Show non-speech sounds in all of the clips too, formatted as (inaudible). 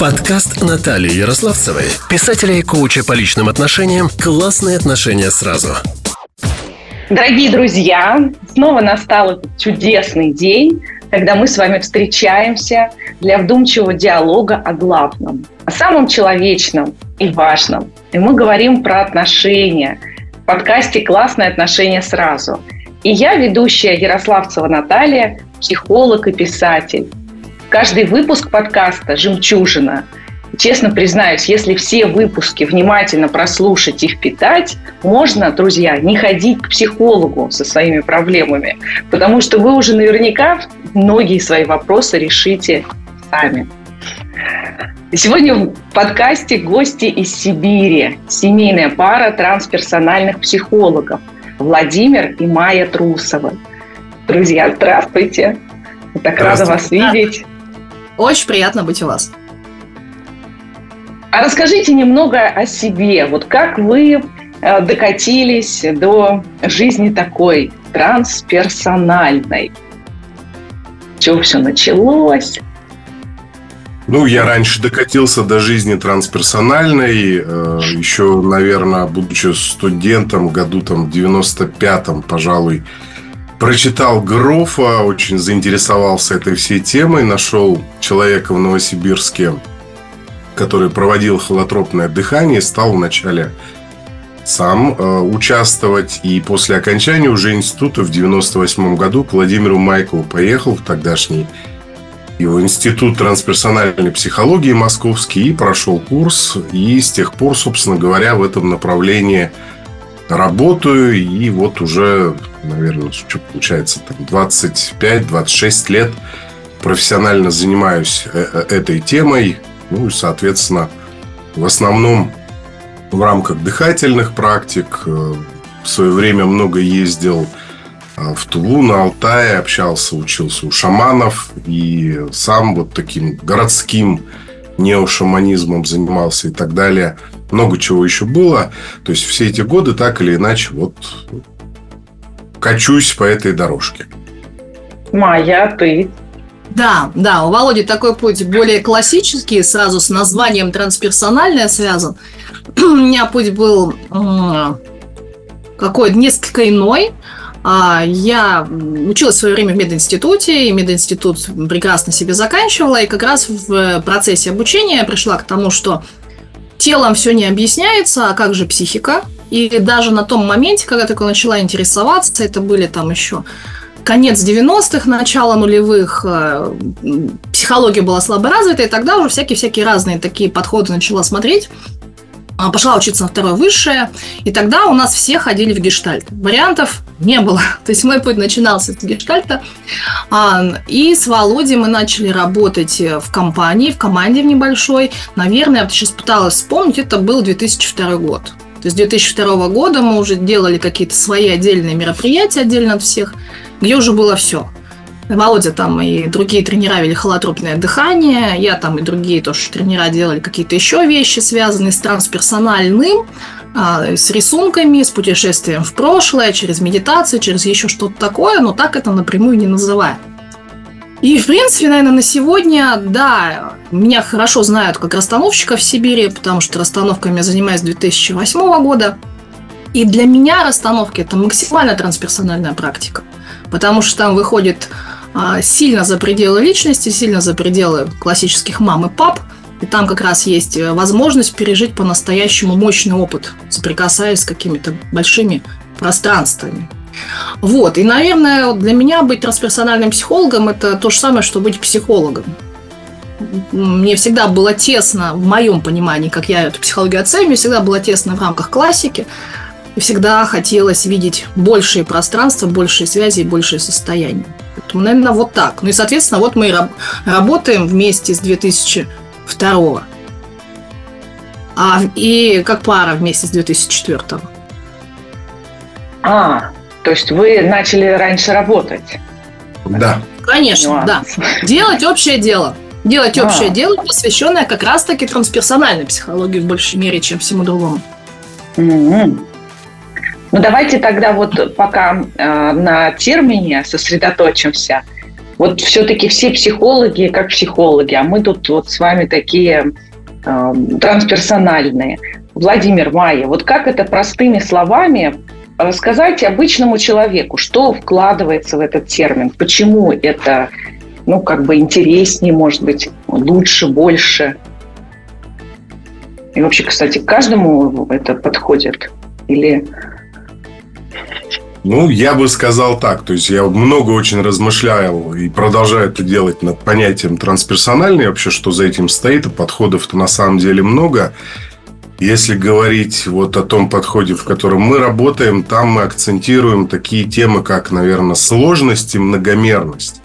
Подкаст Натальи Ярославцевой, писателя и коуча по личным отношениям «Классные отношения сразу». Дорогие друзья, снова настал этот чудесный день, когда мы с вами встречаемся для вдумчивого диалога о главном, о самом человечном и важном. И мы говорим про отношения. В подкасте «Классные отношения сразу». И я, ведущая Ярославцева Наталья, психолог и писатель. Каждый выпуск подкаста «Жемчужина» Честно признаюсь, если все выпуски внимательно прослушать и впитать, можно, друзья, не ходить к психологу со своими проблемами, потому что вы уже наверняка многие свои вопросы решите сами. Сегодня в подкасте гости из Сибири. Семейная пара трансперсональных психологов Владимир и Майя Трусовы. Друзья, здравствуйте. Так рада вас видеть. Очень приятно быть у вас. А расскажите немного о себе. Вот как вы э, докатились до жизни такой трансперсональной? Чего все началось? Ну, я раньше докатился до жизни трансперсональной, э, еще, наверное, будучи студентом, году там 95-м, пожалуй, прочитал Грофа, очень заинтересовался этой всей темой, нашел человека в Новосибирске, который проводил холотропное дыхание, стал вначале сам э, участвовать. И после окончания уже института в 98 году к Владимиру Майкову поехал в тогдашний его институт трансперсональной психологии московский и прошел курс. И с тех пор, собственно говоря, в этом направлении работаю. И вот уже наверное, что получается, там 25-26 лет профессионально занимаюсь э, э, этой темой. Ну и, соответственно, в основном в рамках дыхательных практик. Э, в свое время много ездил в Тулу, на Алтае, общался, учился у шаманов. И сам вот таким городским неошаманизмом занимался и так далее. Много чего еще было. То есть все эти годы так или иначе вот качусь по этой дорожке. Майя, ты? Да, да, у Володи такой путь более классический, сразу с названием трансперсональное связан. (clears throat) У меня путь был какой-то несколько иной. А, я училась в свое время в мединституте, и мединститут прекрасно себе заканчивала, и как раз в процессе обучения я пришла к тому, что телом все не объясняется, а как же психика? И даже на том моменте, когда я только начала интересоваться, это были там еще конец 90-х, начало нулевых, э, психология была слабо развита, и тогда уже всякие-всякие разные такие подходы начала смотреть. А, пошла учиться на второе высшее, и тогда у нас все ходили в гештальт. Вариантов не было. (laughs) То есть мой путь начинался с гештальта. А, и с Володей мы начали работать в компании, в команде в небольшой. Наверное, я сейчас пыталась вспомнить, это был 2002 год. То есть с 2002 года мы уже делали какие-то свои отдельные мероприятия отдельно от всех, где уже было все. Володя там и другие тренера вели холотропное дыхание, я там и другие тоже тренера делали какие-то еще вещи, связанные с трансперсональным, с рисунками, с путешествием в прошлое, через медитацию, через еще что-то такое, но так это напрямую не называем. И, в принципе, наверное, на сегодня, да, меня хорошо знают как расстановщика в Сибири, потому что расстановками я занимаюсь с 2008 года. И для меня расстановки – это максимально трансперсональная практика, потому что там выходит а, сильно за пределы личности, сильно за пределы классических мам и пап, и там как раз есть э, возможность пережить по-настоящему мощный опыт, соприкасаясь с какими-то большими пространствами. Вот, и, наверное, для меня быть трансперсональным психологом – это то же самое, что быть психологом. Мне всегда было тесно, в моем понимании, как я эту психологию оцениваю, мне всегда было тесно в рамках классики, и всегда хотелось видеть большие пространства, большие связи и большее состояние. Поэтому, наверное, вот так. Ну и, соответственно, вот мы и раб- работаем вместе с 2002 а, и как пара вместе с 2004 А, то есть вы начали раньше работать? Да. Конечно, Нюанс. да. Делать общее дело. Делать а. общее дело, посвященное как раз-таки трансперсональной психологии в большей мере, чем всему другому. Mm-hmm. Ну, давайте тогда вот пока э, на термине сосредоточимся. Вот все-таки все психологи как психологи, а мы тут вот с вами такие э, трансперсональные. Владимир Майя, вот как это простыми словами рассказать обычному человеку, что вкладывается в этот термин, почему это, ну, как бы интереснее, может быть, лучше, больше. И вообще, кстати, каждому это подходит? Или ну, я бы сказал так. То есть, я много очень размышлял и продолжаю это делать над понятием трансперсональный. Вообще, что за этим стоит. И подходов-то на самом деле много. Если говорить вот о том подходе, в котором мы работаем, там мы акцентируем такие темы, как, наверное, сложность и многомерность.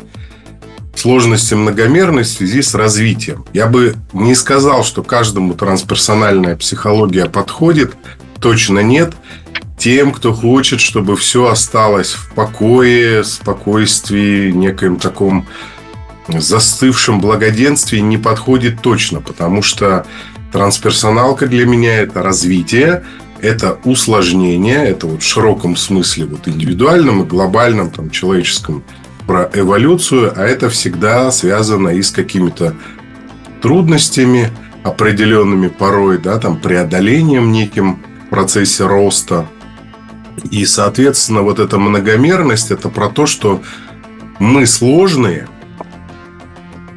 Сложность и многомерность в связи с развитием. Я бы не сказал, что каждому трансперсональная психология подходит. Точно нет тем, кто хочет, чтобы все осталось в покое, спокойствии, некоем таком застывшем благоденствии не подходит точно, потому что трансперсоналка для меня это развитие, это усложнение, это вот в широком смысле вот индивидуальном и глобальном там человеческом про эволюцию, а это всегда связано и с какими-то трудностями определенными порой, да, там преодолением неким в процессе роста. И, соответственно, вот эта многомерность – это про то, что мы сложные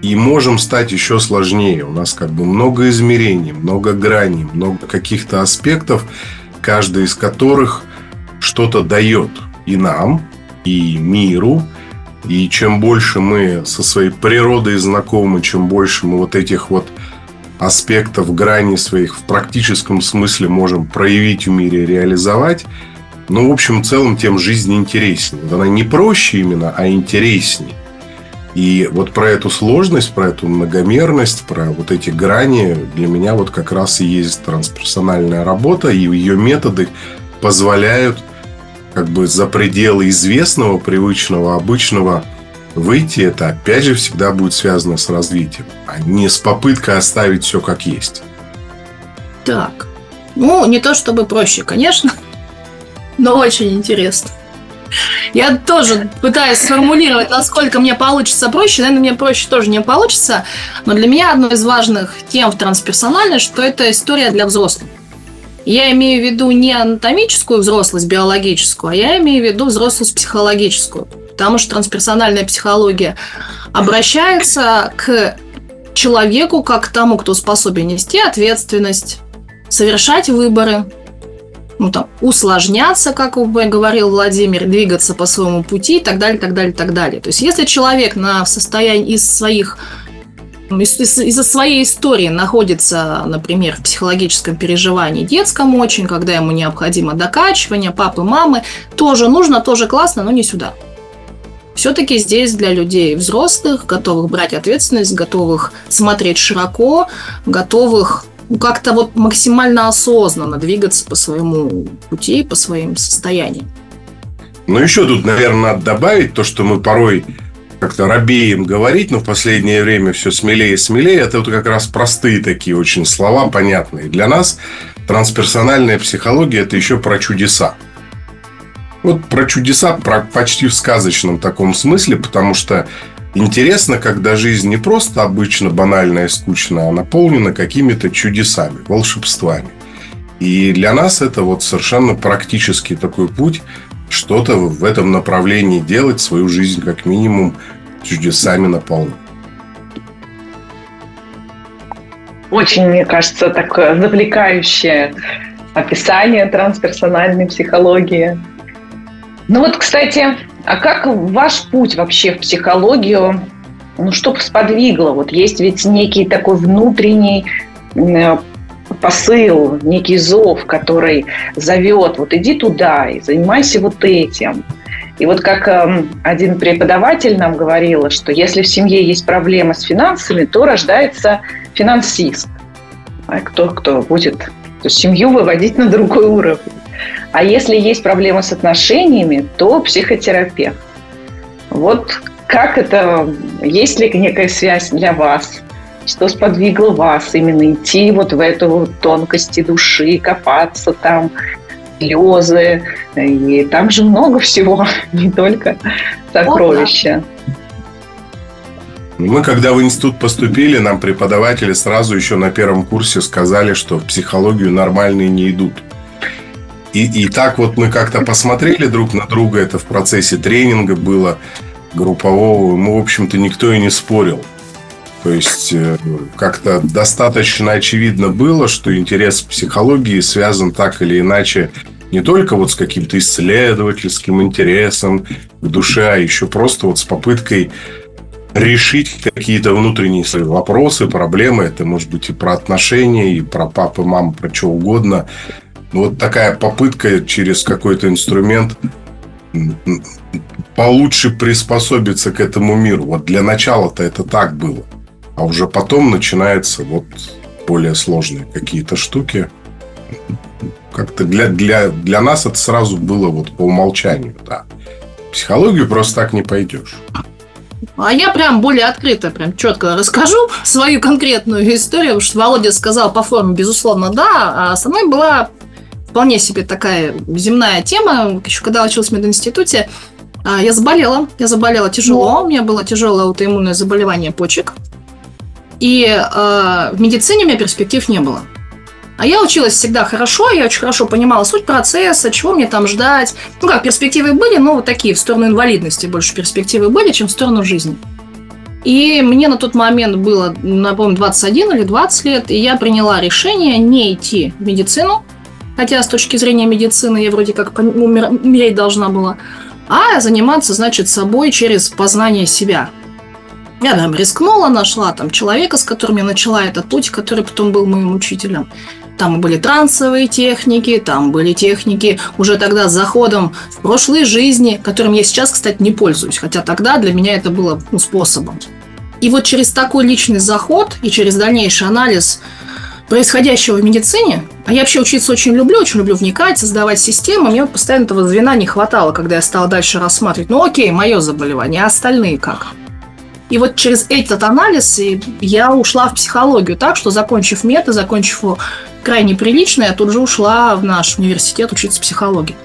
и можем стать еще сложнее. У нас как бы много измерений, много граней, много каких-то аспектов, каждый из которых что-то дает и нам, и миру. И чем больше мы со своей природой знакомы, чем больше мы вот этих вот аспектов грани своих в практическом смысле можем проявить в мире, реализовать – ну, в общем, в целом, тем жизнь интереснее. Она не проще именно, а интереснее. И вот про эту сложность, про эту многомерность, про вот эти грани для меня вот как раз и есть трансперсональная работа, и ее методы позволяют как бы за пределы известного, привычного, обычного выйти. Это опять же всегда будет связано с развитием, а не с попыткой оставить все как есть. Так, ну, не то чтобы проще, конечно, но очень интересно. Я тоже пытаюсь сформулировать, насколько мне получится проще. Наверное, мне проще тоже не получится. Но для меня одно из важных тем в трансперсональной, что это история для взрослых. Я имею в виду не анатомическую взрослость, биологическую, а я имею в виду взрослость психологическую. Потому что трансперсональная психология обращается к человеку как к тому, кто способен нести ответственность, совершать выборы, ну, там, усложняться, как говорил Владимир, двигаться по своему пути и так далее, так далее, так далее. То есть, если человек на состоянии из своих из-за своей истории находится, например, в психологическом переживании детском очень, когда ему необходимо докачивание, папы, мамы, тоже нужно, тоже классно, но не сюда. Все-таки здесь для людей взрослых, готовых брать ответственность, готовых смотреть широко, готовых как-то вот максимально осознанно двигаться по своему пути, по своим состояниям. Ну, еще тут, наверное, надо добавить то, что мы порой как-то робеем говорить, но в последнее время все смелее и смелее. Это вот как раз простые такие очень слова, понятные. Для нас трансперсональная психология – это еще про чудеса. Вот про чудеса про почти в сказочном таком смысле, потому что Интересно, когда жизнь не просто обычно банальная и скучная, а наполнена какими-то чудесами, волшебствами. И для нас это вот совершенно практический такой путь, что-то в этом направлении делать, свою жизнь как минимум чудесами наполнить. Очень, мне кажется, такое завлекающее описание трансперсональной психологии. Ну вот, кстати, а как ваш путь вообще в психологию, ну, что сподвигло? Вот есть ведь некий такой внутренний э, посыл, некий зов, который зовет, вот иди туда и занимайся вот этим. И вот как э, один преподаватель нам говорил, что если в семье есть проблемы с финансами, то рождается финансист. А кто, кто будет семью выводить на другой уровень. А если есть проблемы с отношениями, то психотерапевт. Вот как это, есть ли некая связь для вас? Что сподвигло вас именно идти вот в эту тонкости души, копаться там, слезы. И там же много всего, (laughs) не только сокровища. Мы, когда в институт поступили, нам преподаватели сразу еще на первом курсе сказали, что в психологию нормальные не идут. И, и так вот мы как-то посмотрели друг на друга, это в процессе тренинга было группового, мы, в общем-то, никто и не спорил. То есть э, как-то достаточно очевидно было, что интерес к психологии связан так или иначе не только вот с каким-то исследовательским интересом к душе, а еще просто вот с попыткой решить какие-то внутренние свои вопросы, проблемы. Это может быть и про отношения, и про папу, маму, про что угодно. Но вот такая попытка через какой-то инструмент получше приспособиться к этому миру. Вот для начала-то это так было. А уже потом начинаются вот более сложные какие-то штуки. Как-то для, для, для нас это сразу было вот по умолчанию, да. Психологию просто так не пойдешь. А я прям более открыто, прям четко расскажу свою конкретную историю, потому что Володя сказал по форме, безусловно, да, а основной была вполне себе такая земная тема. Еще когда училась в мединституте, а, я заболела. Я заболела тяжело. У меня было тяжелое аутоиммунное заболевание почек. И э, в медицине у меня перспектив не было. А я училась всегда хорошо, я очень хорошо понимала суть процесса, чего мне там ждать. Ну как, перспективы были, но вот такие, в сторону инвалидности больше перспективы были, чем в сторону жизни. И мне на тот момент было, напомню, 21 или 20 лет, и я приняла решение не идти в медицину, хотя с точки зрения медицины я вроде как умереть должна была, а заниматься, значит, собой через познание себя. Я там рискнула, нашла там человека, с которым я начала этот путь, который потом был моим учителем. Там были трансовые техники, там были техники уже тогда с заходом в прошлые жизни, которым я сейчас, кстати, не пользуюсь. Хотя тогда для меня это было ну, способом. И вот через такой личный заход и через дальнейший анализ происходящего в медицине, а я вообще учиться очень люблю, очень люблю вникать, создавать системы, мне постоянно этого звена не хватало, когда я стала дальше рассматривать. Ну окей, мое заболевание, а остальные как? И вот через этот анализ я ушла в психологию так, что закончив мета, закончив его крайне прилично, я тут же ушла в наш университет учиться психологии.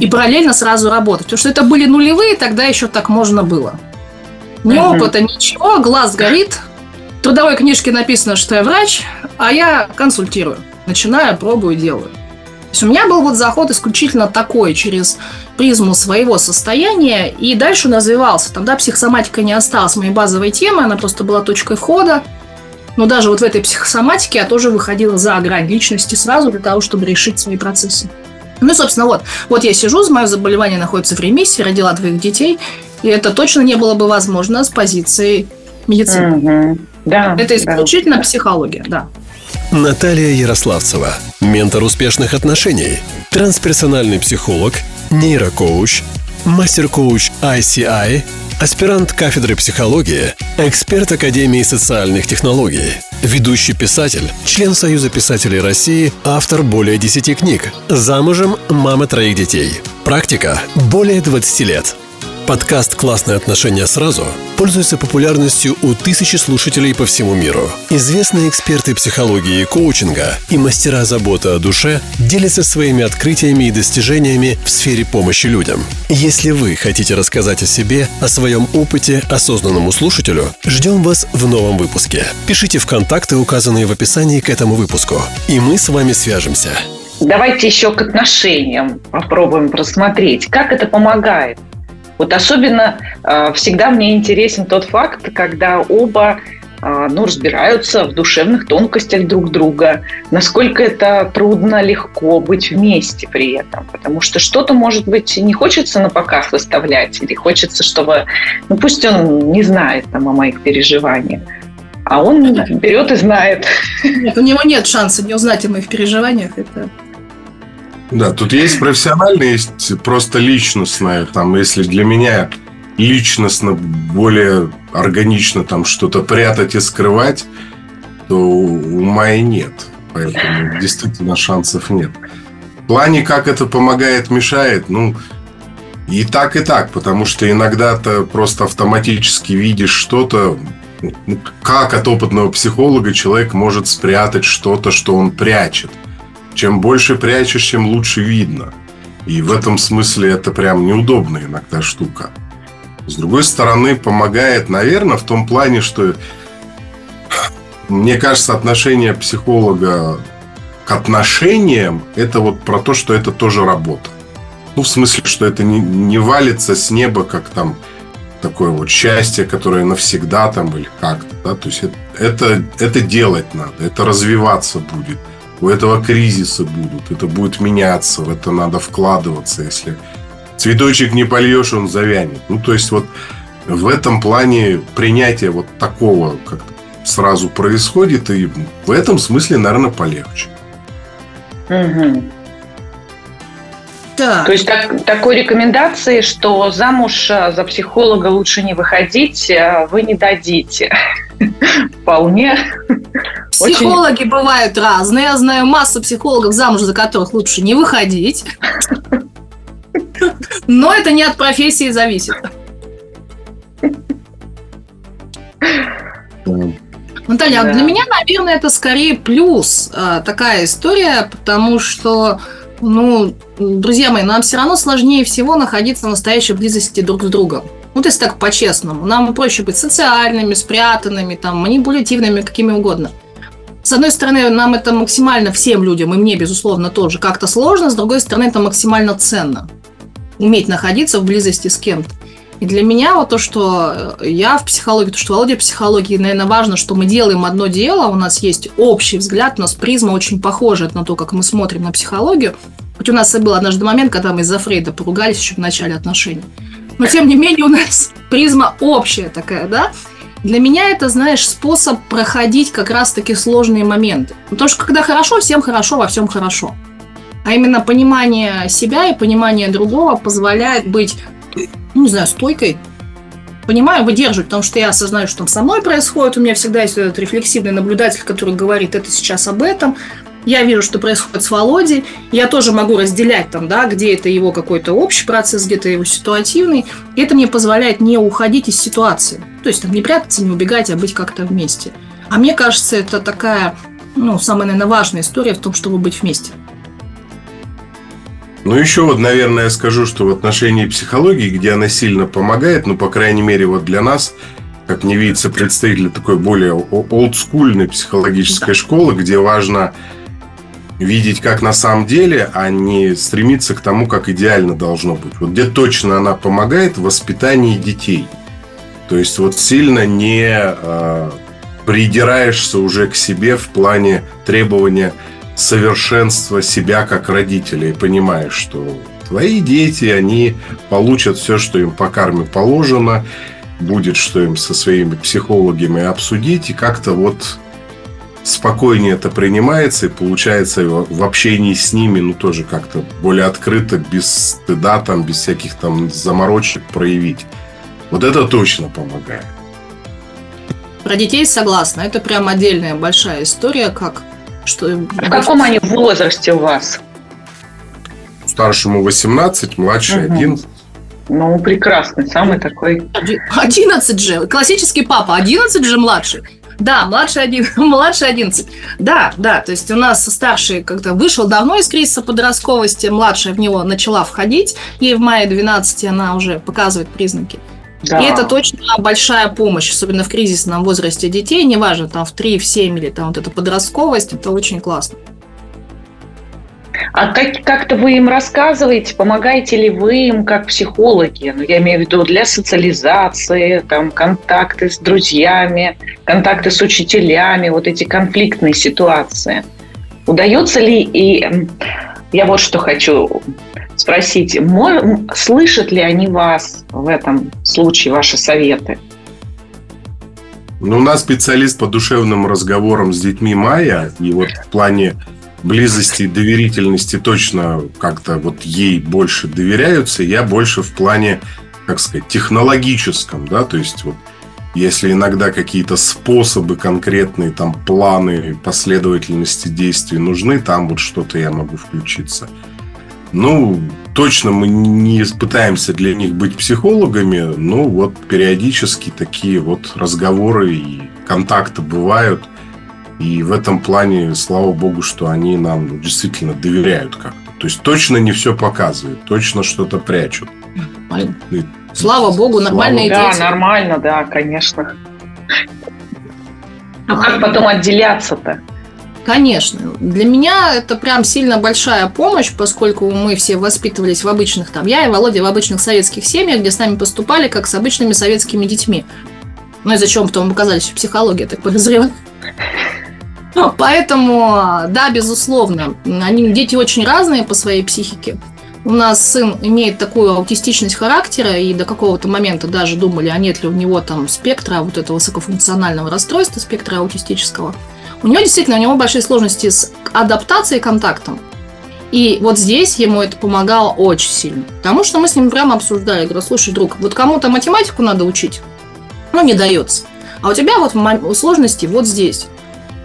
И параллельно сразу работать. Потому что это были нулевые, тогда еще так можно было. Ни опыта, ничего, глаз горит. Трудовой книжке написано, что я врач, а я консультирую. Начинаю, пробую, делаю. То есть у меня был вот заход исключительно такой, через призму своего состояния, и дальше он развивался. Тогда психосоматика не осталась моей базовой темой, она просто была точкой входа. Но даже вот в этой психосоматике я тоже выходила за грань личности сразу для того, чтобы решить свои процессы. Ну и, собственно, вот, вот я сижу, мое заболевание находится в ремиссии, родила двоих детей, и это точно не было бы возможно с позиции медицины. Угу. Да, это исключительно да. психология, да. Наталья Ярославцева, ментор успешных отношений, трансперсональный психолог, нейрокоуч, мастер-коуч ICI, аспирант кафедры психологии, эксперт Академии социальных технологий, ведущий писатель, член Союза писателей России, автор более 10 книг, замужем, мама троих детей. Практика более 20 лет. Подкаст «Классные отношения сразу» пользуется популярностью у тысячи слушателей по всему миру. Известные эксперты психологии и коучинга и мастера заботы о душе делятся своими открытиями и достижениями в сфере помощи людям. Если вы хотите рассказать о себе, о своем опыте осознанному слушателю, ждем вас в новом выпуске. Пишите в контакты, указанные в описании к этому выпуску, и мы с вами свяжемся. Давайте еще к отношениям попробуем просмотреть, как это помогает вот особенно э, всегда мне интересен тот факт, когда оба э, ну, разбираются в душевных тонкостях друг друга, насколько это трудно, легко быть вместе при этом. Потому что что-то, может быть, не хочется на показ выставлять, или хочется, чтобы, ну пусть он не знает там, о моих переживаниях, а он берет и знает. Нет, у него нет шанса не узнать о моих переживаниях. Это да, тут есть профессиональное, есть просто личностное. Там, если для меня личностно более органично там что-то прятать и скрывать, то у Майи нет. Поэтому действительно шансов нет. В плане, как это помогает, мешает, ну, и так, и так, потому что иногда ты просто автоматически видишь что-то, ну, как от опытного психолога человек может спрятать что-то, что он прячет – чем больше прячешь, тем лучше видно. И в этом смысле это прям неудобная иногда штука. С другой стороны, помогает, наверное, в том плане, что мне кажется, отношение психолога к отношениям это вот про то, что это тоже работа. Ну, в смысле, что это не, не валится с неба, как там такое вот счастье, которое навсегда там или как-то. Да? То есть это, это, это делать надо, это развиваться будет. У этого кризисы будут, это будет меняться, в это надо вкладываться. Если цветочек не польешь, он завянет. Ну, то есть вот в этом плане принятие вот такого как-то сразу происходит, и в этом смысле, наверное, полегче. Угу. Да. То есть так, такой рекомендации, что замуж э, за психолога лучше не выходить, э, вы не дадите. (laughs) Вполне. Психологи Очень... бывают разные. Я знаю массу психологов, замуж за которых лучше не выходить. (laughs) Но это не от профессии зависит. Наталья, да. для меня, наверное, это скорее плюс э, такая история, потому что, ну, друзья мои, нам все равно сложнее всего находиться в настоящей близости друг с другом. Ну, то есть так по-честному. Нам проще быть социальными, спрятанными, там, манипулятивными, какими угодно. С одной стороны, нам это максимально всем людям, и мне, безусловно, тоже как-то сложно, с другой стороны, это максимально ценно. Уметь находиться в близости с кем-то. И для меня вот то, что я в психологии, то, что Володя в психологии, наверное, важно, что мы делаем одно дело, у нас есть общий взгляд, у нас призма очень похожа на то, как мы смотрим на психологию. Хоть у нас и был однажды момент, когда мы из-за Фрейда поругались еще в начале отношений. Но, тем не менее, у нас (laughs) призма общая такая, да? Для меня это, знаешь, способ проходить как раз-таки сложные моменты. Потому что когда хорошо, всем хорошо, во всем хорошо. А именно понимание себя и понимание другого позволяет быть ну, не знаю, стойкой. Понимаю, выдерживать, потому что я осознаю, что там со мной происходит. У меня всегда есть этот рефлексивный наблюдатель, который говорит, это сейчас об этом. Я вижу, что происходит с Володей. Я тоже могу разделять там, да, где это его какой-то общий процесс, где-то его ситуативный. Это мне позволяет не уходить из ситуации. То есть там не прятаться, не убегать, а быть как-то вместе. А мне кажется, это такая, ну, самая, наверное, важная история в том, чтобы быть вместе. Ну, еще вот, наверное, я скажу, что в отношении психологии, где она сильно помогает, ну, по крайней мере, вот для нас, как мне видится, представители такой более олдскульной психологической да. школы, где важно видеть, как на самом деле, а не стремиться к тому, как идеально должно быть. Вот где точно она помогает в воспитании детей. То есть вот сильно не э, придираешься уже к себе в плане требования совершенства себя как родителя и понимаешь, что твои дети, они получат все, что им по карме положено, будет что им со своими психологами обсудить, и как-то вот спокойнее это принимается, и получается в общении с ними, ну, тоже как-то более открыто, без стыда, там, без всяких там заморочек проявить. Вот это точно помогает. Про детей согласна. Это прям отдельная большая история, как что... В каком они возрасте у вас? Старшему 18, младший угу. 11. Ну, прекрасный, самый такой. 11 же. Классический папа. 11 же младший. Да, младший, один, (laughs) младший 11. Да, да, то есть у нас старший как-то вышел давно из кризиса подростковости, младшая в него начала входить, ей в мае 12 она уже показывает признаки. Да. И это точно большая помощь, особенно в кризисном возрасте детей, неважно, там в 3, в 7 или там вот эта подростковость, это очень классно. А как, как-то вы им рассказываете, помогаете ли вы им как психологи? Ну, я имею в виду для социализации, там, контакты с друзьями, контакты с учителями, вот эти конфликтные ситуации. Удается ли и я вот что хочу спросить, слышат ли они вас в этом случае, ваши советы? Ну, у нас специалист по душевным разговорам с детьми Майя, и вот в плане близости и доверительности точно как-то вот ей больше доверяются, я больше в плане, как сказать, технологическом, да, то есть вот если иногда какие-то способы конкретные, там планы, последовательности действий нужны, там вот что-то я могу включиться. Ну, точно мы не пытаемся для них быть психологами, но вот периодически такие вот разговоры и контакты бывают. И в этом плане, слава богу, что они нам действительно доверяют как-то. То есть точно не все показывают, точно что-то прячут. Слава богу, нормальные Слава, дети. Да, нормально, да, конечно. А как потом отделяться-то? Конечно. Для меня это прям сильно большая помощь, поскольку мы все воспитывались в обычных, там, я и Володя в обычных советских семьях, где с нами поступали как с обычными советскими детьми. Ну и зачем потом оказались в психологии, так подозреваю. Поэтому, да, безусловно, они, дети очень разные по своей психике. У нас сын имеет такую аутистичность характера, и до какого-то момента даже думали, а нет ли у него там спектра вот этого высокофункционального расстройства, спектра аутистического. У него действительно, у него большие сложности с адаптацией и контактом. И вот здесь ему это помогало очень сильно. Потому что мы с ним прямо обсуждали. Я говорю, слушай, друг, вот кому-то математику надо учить, ну, не дается. А у тебя вот сложности вот здесь.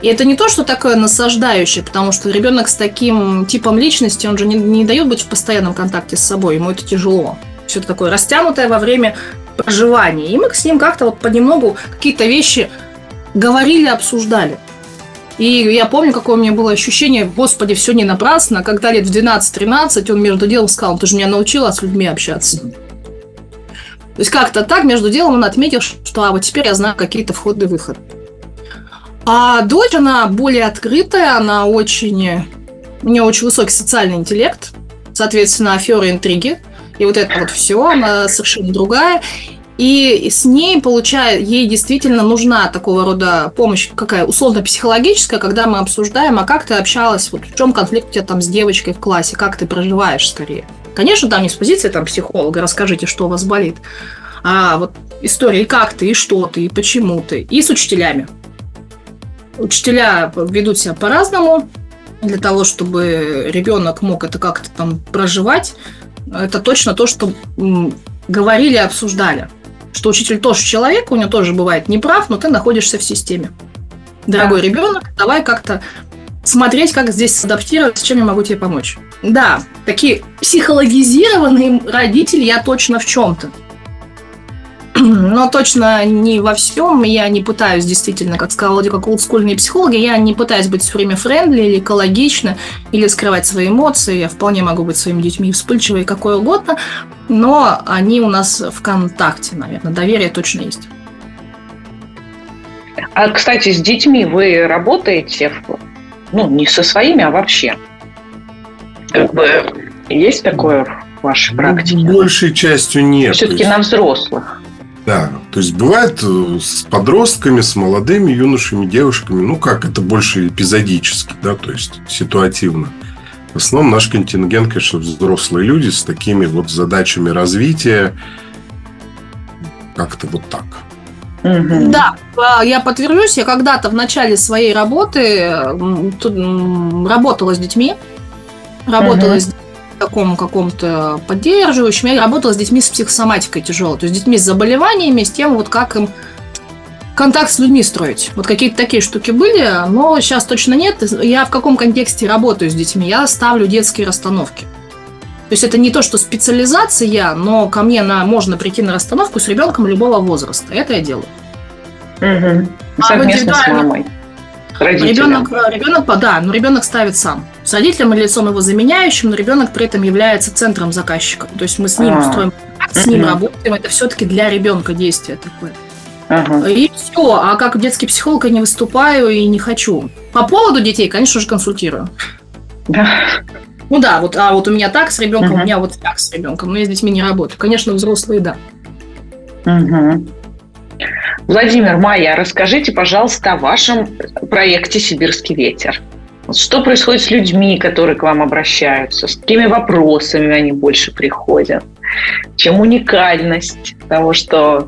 И это не то, что такое насаждающее, потому что ребенок с таким типом личности, он же не, не дает быть в постоянном контакте с собой, ему это тяжело. Все это такое растянутое во время проживания. И мы с ним как-то вот понемногу какие-то вещи говорили, обсуждали. И я помню, какое у меня было ощущение, господи, все не напрасно, когда лет в 12-13 он между делом сказал, ты же меня научила с людьми общаться. То есть как-то так между делом он отметил, что а вот теперь я знаю какие-то входы и выходы. А дочь, она более открытая, она очень... У нее очень высокий социальный интеллект, соответственно, аферы, интриги. И вот это вот все, она совершенно другая. И с ней, получая, ей действительно нужна такого рода помощь, какая условно-психологическая, когда мы обсуждаем, а как ты общалась, вот в чем конфликт у тебя там с девочкой в классе, как ты проживаешь скорее. Конечно, там не с позиции там, психолога, расскажите, что у вас болит, а вот истории, как ты, и что ты, и почему ты, и с учителями. Учителя ведут себя по-разному, для того, чтобы ребенок мог это как-то там проживать. Это точно то, что говорили, обсуждали что учитель тоже человек, у него тоже бывает неправ, но ты находишься в системе. Дорогой да. ребенок, давай как-то смотреть, как здесь адаптировать, с чем я могу тебе помочь. Да, такие психологизированные родители я точно в чем-то. (clears throat) Но точно не во всем. Я не пытаюсь действительно, как сказала Владимир, как олдскульные психологи, я не пытаюсь быть все время френдли или экологично, или скрывать свои эмоции. Я вполне могу быть своими детьми вспыльчивой, какой угодно, но они у нас в контакте, наверное. Доверие точно есть. А, кстати, с детьми вы работаете, ну, не со своими, а вообще? Как бы есть такое в вашей ну, практике? Большей частью нет. Все-таки есть... на взрослых. Да, то есть бывает э, с подростками, с молодыми юношами, девушками, ну как это больше эпизодически, да, то есть ситуативно. В основном наш контингент, конечно, взрослые люди с такими вот задачами развития, как-то вот так. Да, а, я подтвержусь, я когда-то в начале своей работы работала с детьми, работала угу. с таком каком-то поддерживающем. Я работала с детьми с психосоматикой тяжелой, то есть с детьми с заболеваниями, с тем, вот как им контакт с людьми строить. Вот какие-то такие штуки были, но сейчас точно нет. Я в каком контексте работаю с детьми? Я ставлю детские расстановки. То есть это не то, что специализация, но ко мне на, можно прийти на расстановку с ребенком любого возраста. Это я делаю. Угу. Совместно а с мамой. Ребенок, ребенок, да, но ребенок ставит сам. С родителем или лицом его заменяющим, но ребенок при этом является центром заказчика. То есть мы с ним А-а-а. строим, с ним mm работаем. Это все-таки для ребенка действие такое. Ага. И все. А как детский психолог я не выступаю и не хочу. По поводу детей, конечно же, консультирую. Да. Ну да, вот, а вот у меня так с ребенком, угу. у меня вот так с ребенком. Но я с детьми не работаю. Конечно, взрослые, да. Угу. Владимир, Майя, расскажите, пожалуйста, о вашем проекте «Сибирский ветер». Что происходит с людьми, которые к вам обращаются? С какими вопросами они больше приходят? Чем уникальность того, что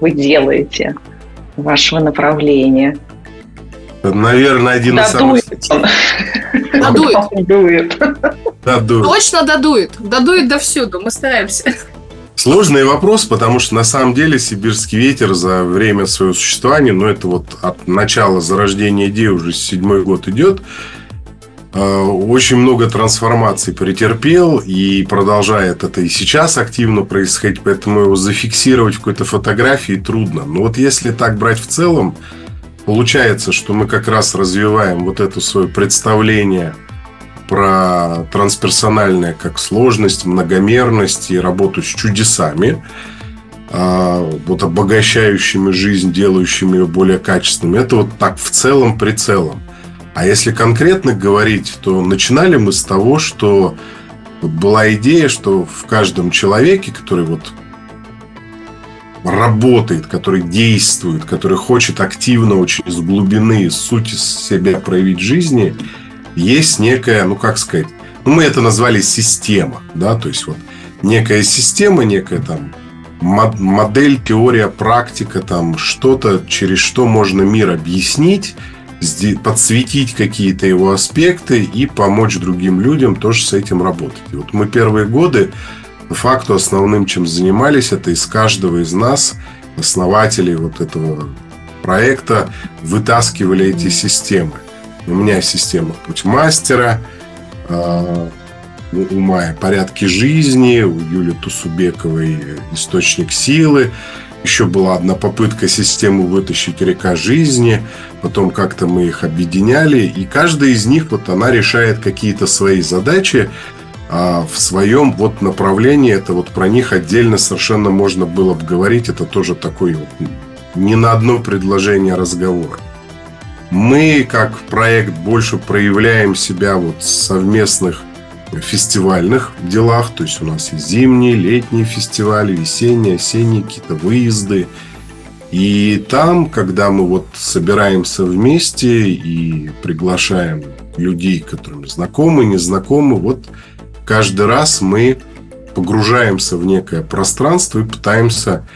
вы делаете, вашего направления? Наверное, один додует из самых... Додует. Додует. Точно додует. Додует до всюду. Мы стараемся. Сложный вопрос, потому что на самом деле сибирский ветер за время своего существования, ну это вот от начала зарождения идеи уже седьмой год идет, э, очень много трансформаций претерпел и продолжает это и сейчас активно происходить, поэтому его зафиксировать в какой-то фотографии трудно. Но вот если так брать в целом, получается, что мы как раз развиваем вот это свое представление – про трансперсональное как сложность, многомерность и работу с чудесами. а, вот обогащающими жизнь, делающими ее более качественной. Это вот так в целом прицелом. А если конкретно говорить, то начинали мы с того, что была идея, что в каждом человеке, который вот работает, который действует, который хочет активно очень с глубины, с сути себя проявить в жизни, есть некая, ну как сказать, ну мы это назвали система, да, то есть вот некая система, некая там модель, теория, практика, там что-то, через что можно мир объяснить, подсветить какие-то его аспекты и помочь другим людям тоже с этим работать. И вот мы первые годы по факту основным, чем занимались, это из каждого из нас, основателей вот этого проекта, вытаскивали эти системы. У меня система «Путь мастера», а, у Майи «Порядки жизни», у Юли Тусубековой «Источник силы». Еще была одна попытка систему вытащить «Река жизни». Потом как-то мы их объединяли. И каждая из них, вот она решает какие-то свои задачи а в своем вот направлении. Это вот про них отдельно совершенно можно было бы говорить. Это тоже такой вот не на одно предложение разговор. Мы, как проект, больше проявляем себя вот в совместных фестивальных делах. То есть у нас и зимние, летние фестивали, весенние, осенние какие-то выезды. И там, когда мы вот собираемся вместе и приглашаем людей, которым знакомы, незнакомы, вот каждый раз мы погружаемся в некое пространство и пытаемся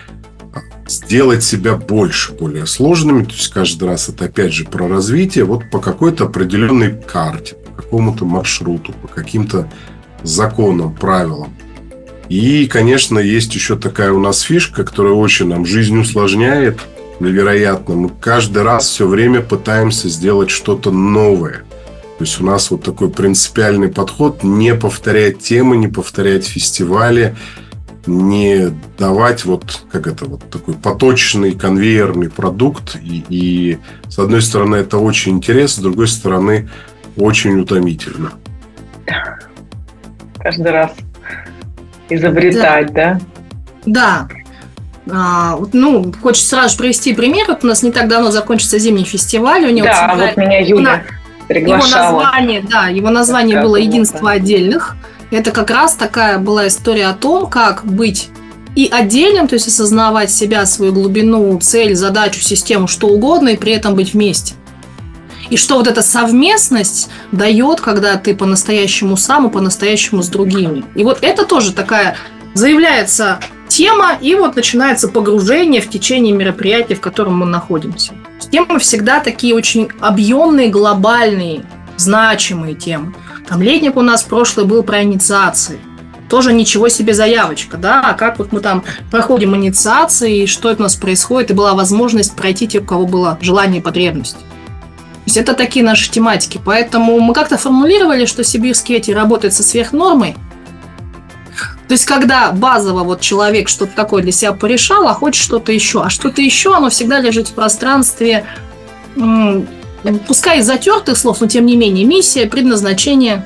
сделать себя больше, более сложными. То есть каждый раз это опять же про развитие вот по какой-то определенной карте, по какому-то маршруту, по каким-то законам, правилам. И, конечно, есть еще такая у нас фишка, которая очень нам жизнь усложняет, невероятно. Мы каждый раз все время пытаемся сделать что-то новое. То есть у нас вот такой принципиальный подход не повторять темы, не повторять фестивали, не давать вот как это вот такой поточный конвейерный продукт. И, и с одной стороны это очень интересно, с другой стороны очень утомительно. Каждый раз изобретать, да? Да. да. А, ну, хочется сразу же привести пример. Вот у нас не так давно закончится зимний фестиваль. У него да, вот меня Юля приглашала. Его название, да, его название было «Единство отдельных». Это как раз такая была история о том, как быть и отдельным, то есть осознавать себя, свою глубину, цель, задачу, систему, что угодно, и при этом быть вместе. И что вот эта совместность дает, когда ты по-настоящему сам и по-настоящему с другими. И вот это тоже такая заявляется тема, и вот начинается погружение в течение мероприятия, в котором мы находимся. Темы всегда такие очень объемные, глобальные, значимые темы. Там летник у нас прошлый был про инициации. Тоже ничего себе заявочка, да, а как вот мы там проходим инициации, что это у нас происходит, и была возможность пройти те, у кого было желание и потребность. То есть это такие наши тематики. Поэтому мы как-то формулировали, что сибирские эти работают со сверхнормой. То есть, когда базово вот человек что-то такое для себя порешал, а хочет что-то еще. А что-то еще, оно всегда лежит в пространстве пускай из затертых слов, но тем не менее, миссия, предназначение.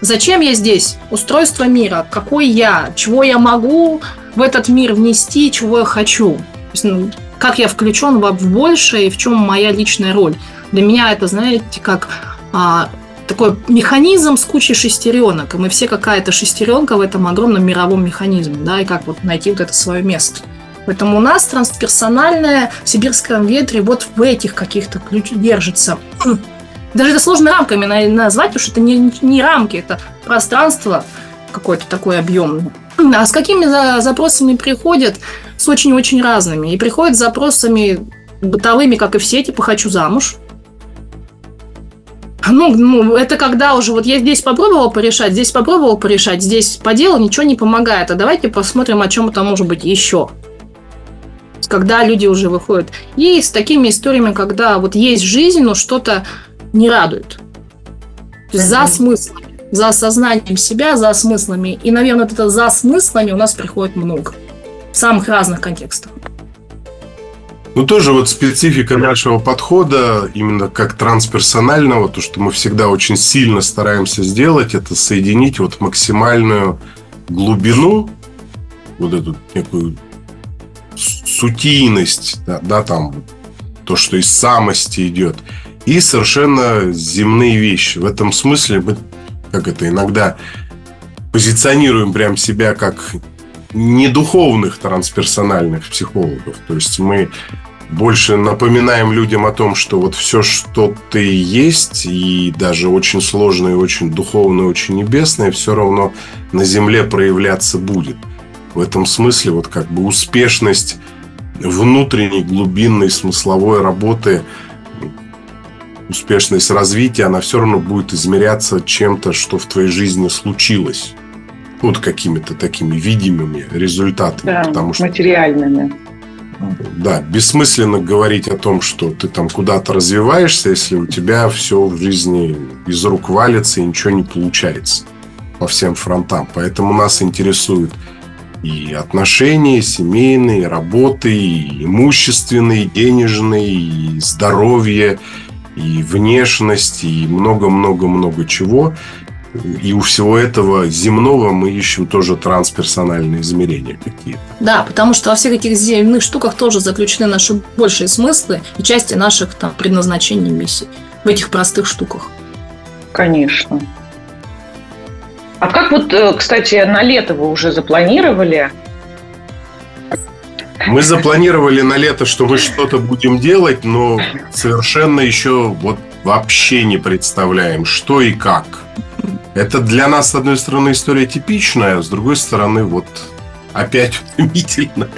Зачем я здесь? Устройство мира. Какой я? Чего я могу в этот мир внести? Чего я хочу? есть, ну, как я включен в большее и в чем моя личная роль? Для меня это, знаете, как а, такой механизм с кучей шестеренок. И мы все какая-то шестеренка в этом огромном мировом механизме. Да, и как вот найти вот это свое место. Поэтому у нас трансперсональное в сибирском ветре вот в этих каких-то ключ держится. (clears throat) Даже это сложно рамками назвать, потому что это не, не рамки, это пространство какое-то такое объемное. (clears throat) А с какими запросами приходят? С очень-очень разными. И приходят с запросами бытовыми, как и все, типа «хочу замуж», ну, ну, это когда уже вот я здесь попробовал порешать, здесь попробовал порешать, здесь по делу ничего не помогает. А давайте посмотрим, о чем это может быть еще когда люди уже выходят. И с такими историями, когда вот есть жизнь, но что-то не радует. То есть за смыслами, за осознанием себя, за смыслами. И, наверное, вот это за смыслами у нас приходит много. В самых разных контекстах. Ну, тоже вот специфика нашего подхода, именно как трансперсонального, то, что мы всегда очень сильно стараемся сделать, это соединить вот максимальную глубину, вот эту некую сутийность, да, да, там то, что из самости идет, и совершенно земные вещи. В этом смысле мы, как это иногда позиционируем прям себя как недуховных трансперсональных психологов. То есть мы больше напоминаем людям о том, что вот все, что ты есть, и даже очень сложное, очень духовное, очень небесное, все равно на Земле проявляться будет. В этом смысле вот как бы успешность внутренней, глубинной, смысловой работы, успешность развития, она все равно будет измеряться чем-то, что в твоей жизни случилось. Вот какими-то такими видимыми результатами. Да, потому что, материальными. Да, бессмысленно говорить о том, что ты там куда-то развиваешься, если у тебя все в жизни из рук валится и ничего не получается по всем фронтам. Поэтому нас интересует и отношения семейные, работы, и имущественные, и денежные, и здоровье, и внешность, и много-много-много чего. И у всего этого земного мы ищем тоже трансперсональные измерения какие-то. Да, потому что во всех этих земных штуках тоже заключены наши большие смыслы и части наших там, предназначений миссий в этих простых штуках. Конечно. А как вот, э, кстати, на лето вы уже запланировали? Мы запланировали на лето, что мы что-то будем делать, но совершенно еще вот вообще не представляем, что и как. Это для нас, с одной стороны, история типичная, а с другой стороны, вот опять утомительно.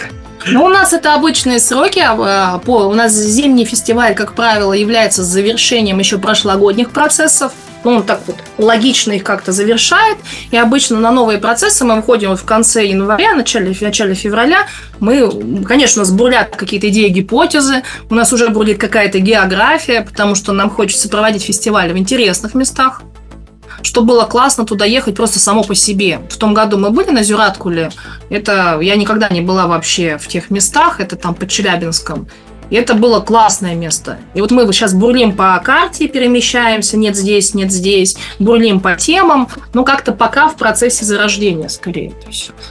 Ну, у нас это обычные сроки. А, по, у нас зимний фестиваль, как правило, является завершением еще прошлогодних процессов. Ну, он так вот логично их как-то завершает. И обычно на новые процессы мы выходим в конце января, начале, в начале февраля. Мы, конечно, у нас бурлят какие-то идеи, гипотезы. У нас уже бурлит какая-то география, потому что нам хочется проводить фестивали в интересных местах что было классно туда ехать просто само по себе. В том году мы были на Зюраткуле. Это я никогда не была вообще в тех местах. Это там под Челябинском. И это было классное место. И вот мы сейчас бурлим по карте, перемещаемся, нет здесь, нет здесь, бурлим по темам, но как-то пока в процессе зарождения скорее.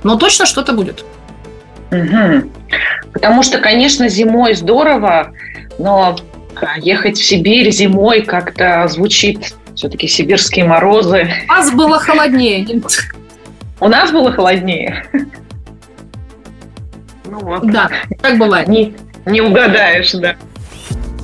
Но точно что-то будет. Угу. Потому что, конечно, зимой здорово, но ехать в Сибирь зимой как-то звучит все-таки сибирские морозы. У нас было холоднее. У нас было холоднее. Ну вот. Да, так бывает. Не, не угадаешь, да.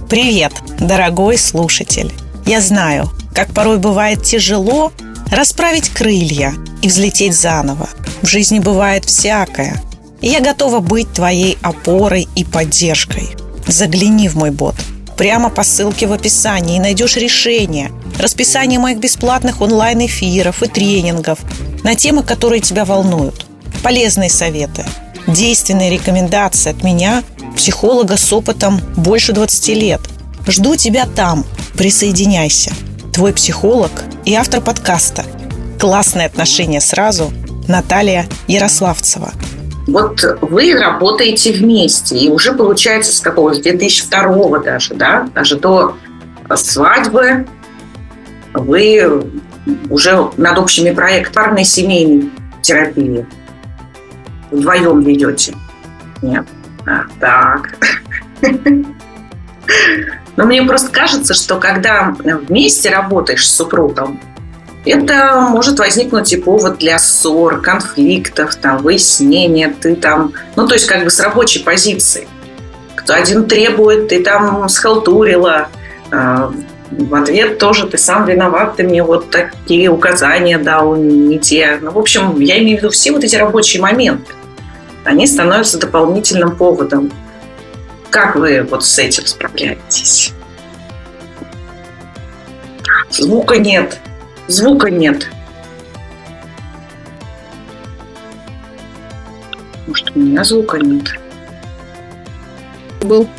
Привет, дорогой слушатель. Я знаю, как порой бывает тяжело расправить крылья и взлететь заново. В жизни бывает всякое. И я готова быть твоей опорой и поддержкой. Загляни в мой бот – Прямо по ссылке в описании найдешь решение, расписание моих бесплатных онлайн-эфиров и тренингов на темы, которые тебя волнуют, полезные советы, действенные рекомендации от меня, психолога с опытом больше 20 лет. Жду тебя там. Присоединяйся. Твой психолог и автор подкаста «Классные отношения сразу» Наталья Ярославцева – вот вы работаете вместе, и уже получается с какого, с 2002 даже, да, даже до свадьбы вы уже над общими проектами парной семейной терапии вдвоем ведете. Нет. А, так. Но мне просто кажется, что когда вместе работаешь с супругом, это может возникнуть и повод для ссор, конфликтов, там, выяснения. Ты там, ну, то есть как бы с рабочей позиции. Кто один требует, ты там схалтурила, а, в ответ тоже ты сам виноват, ты мне вот такие указания дал, не те. Ну, в общем, я имею в виду все вот эти рабочие моменты. Они становятся дополнительным поводом. Как вы вот с этим справляетесь? Звука нет. Звука нет. Может, у меня звука нет? Был.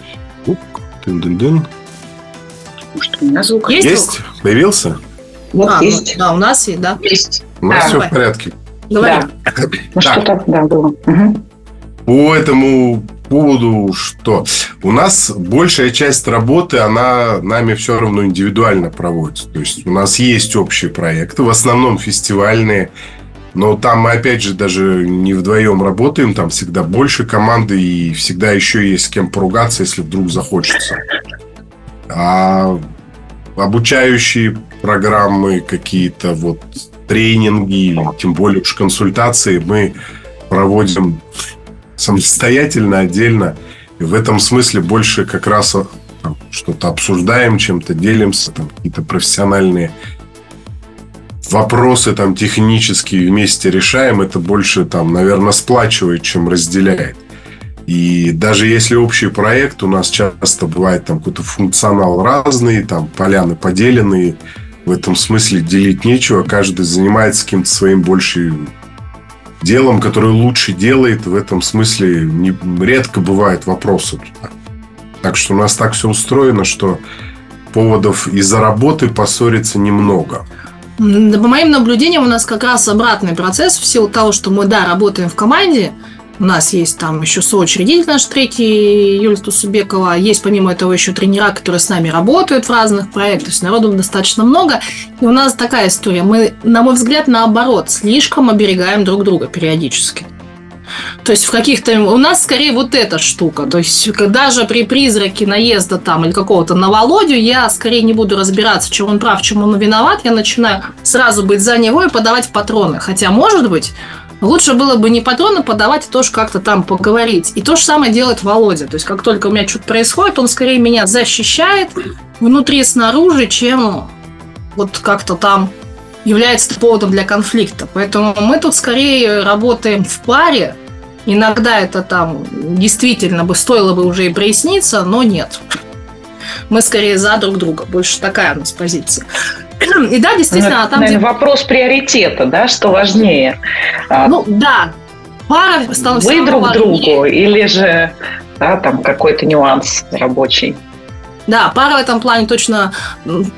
Дын-дын-дын. Может, у меня звука есть? Есть? Появился? Вот а, есть. Ну, да, у нас есть, да. Есть. У нас да, все в порядке. Говори. Да. Ну, что-то, да, было. Угу. По этому поводу, что у нас большая часть работы, она нами все равно индивидуально проводится. То есть у нас есть общие проекты, в основном фестивальные, Но там мы, опять же, даже не вдвоем работаем, там всегда больше команды, и всегда еще есть с кем поругаться, если вдруг захочется. А обучающие программы, какие-то вот тренинги, тем более уж консультации мы проводим самостоятельно, отдельно. И в этом смысле больше как раз что-то обсуждаем, чем-то делимся, там какие-то профессиональные вопросы там технические вместе решаем, это больше там, наверное, сплачивает, чем разделяет. И даже если общий проект, у нас часто бывает там какой-то функционал разный, там поляны поделенные, в этом смысле делить нечего, каждый занимается каким-то своим больше делом, которое лучше делает, в этом смысле не, редко бывает вопросов. Так что у нас так все устроено, что поводов из-за работы поссориться немного. По моим наблюдениям, у нас как раз обратный процесс в силу того, что мы, да, работаем в команде, у нас есть там еще соучредитель наш третий, Юлия Тусубекова. Есть помимо этого еще тренера, которые с нами работают в разных проектах. То есть народу достаточно много. И у нас такая история. Мы, на мой взгляд, наоборот, слишком оберегаем друг друга периодически. То есть в каких-то... У нас скорее вот эта штука. То есть когда же при призраке наезда там или какого-то на Володю, я скорее не буду разбираться, чем он прав, чем он виноват. Я начинаю сразу быть за него и подавать патроны. Хотя, может быть, Лучше было бы не патроны подавать, а тоже как-то там поговорить. И то же самое делает Володя. То есть, как только у меня что-то происходит, он скорее меня защищает внутри и снаружи, чем вот как-то там является поводом для конфликта. Поэтому мы тут скорее работаем в паре. Иногда это там действительно бы стоило бы уже и проясниться, но нет. Мы скорее за друг друга. Больше такая у нас позиция. И да, действительно, ну, там... Наверное, где... вопрос приоритета, да, что важнее. А, ну, да. Пара стала Вы друг важнее. другу или же да, там какой-то нюанс рабочий? Да, пара в этом плане точно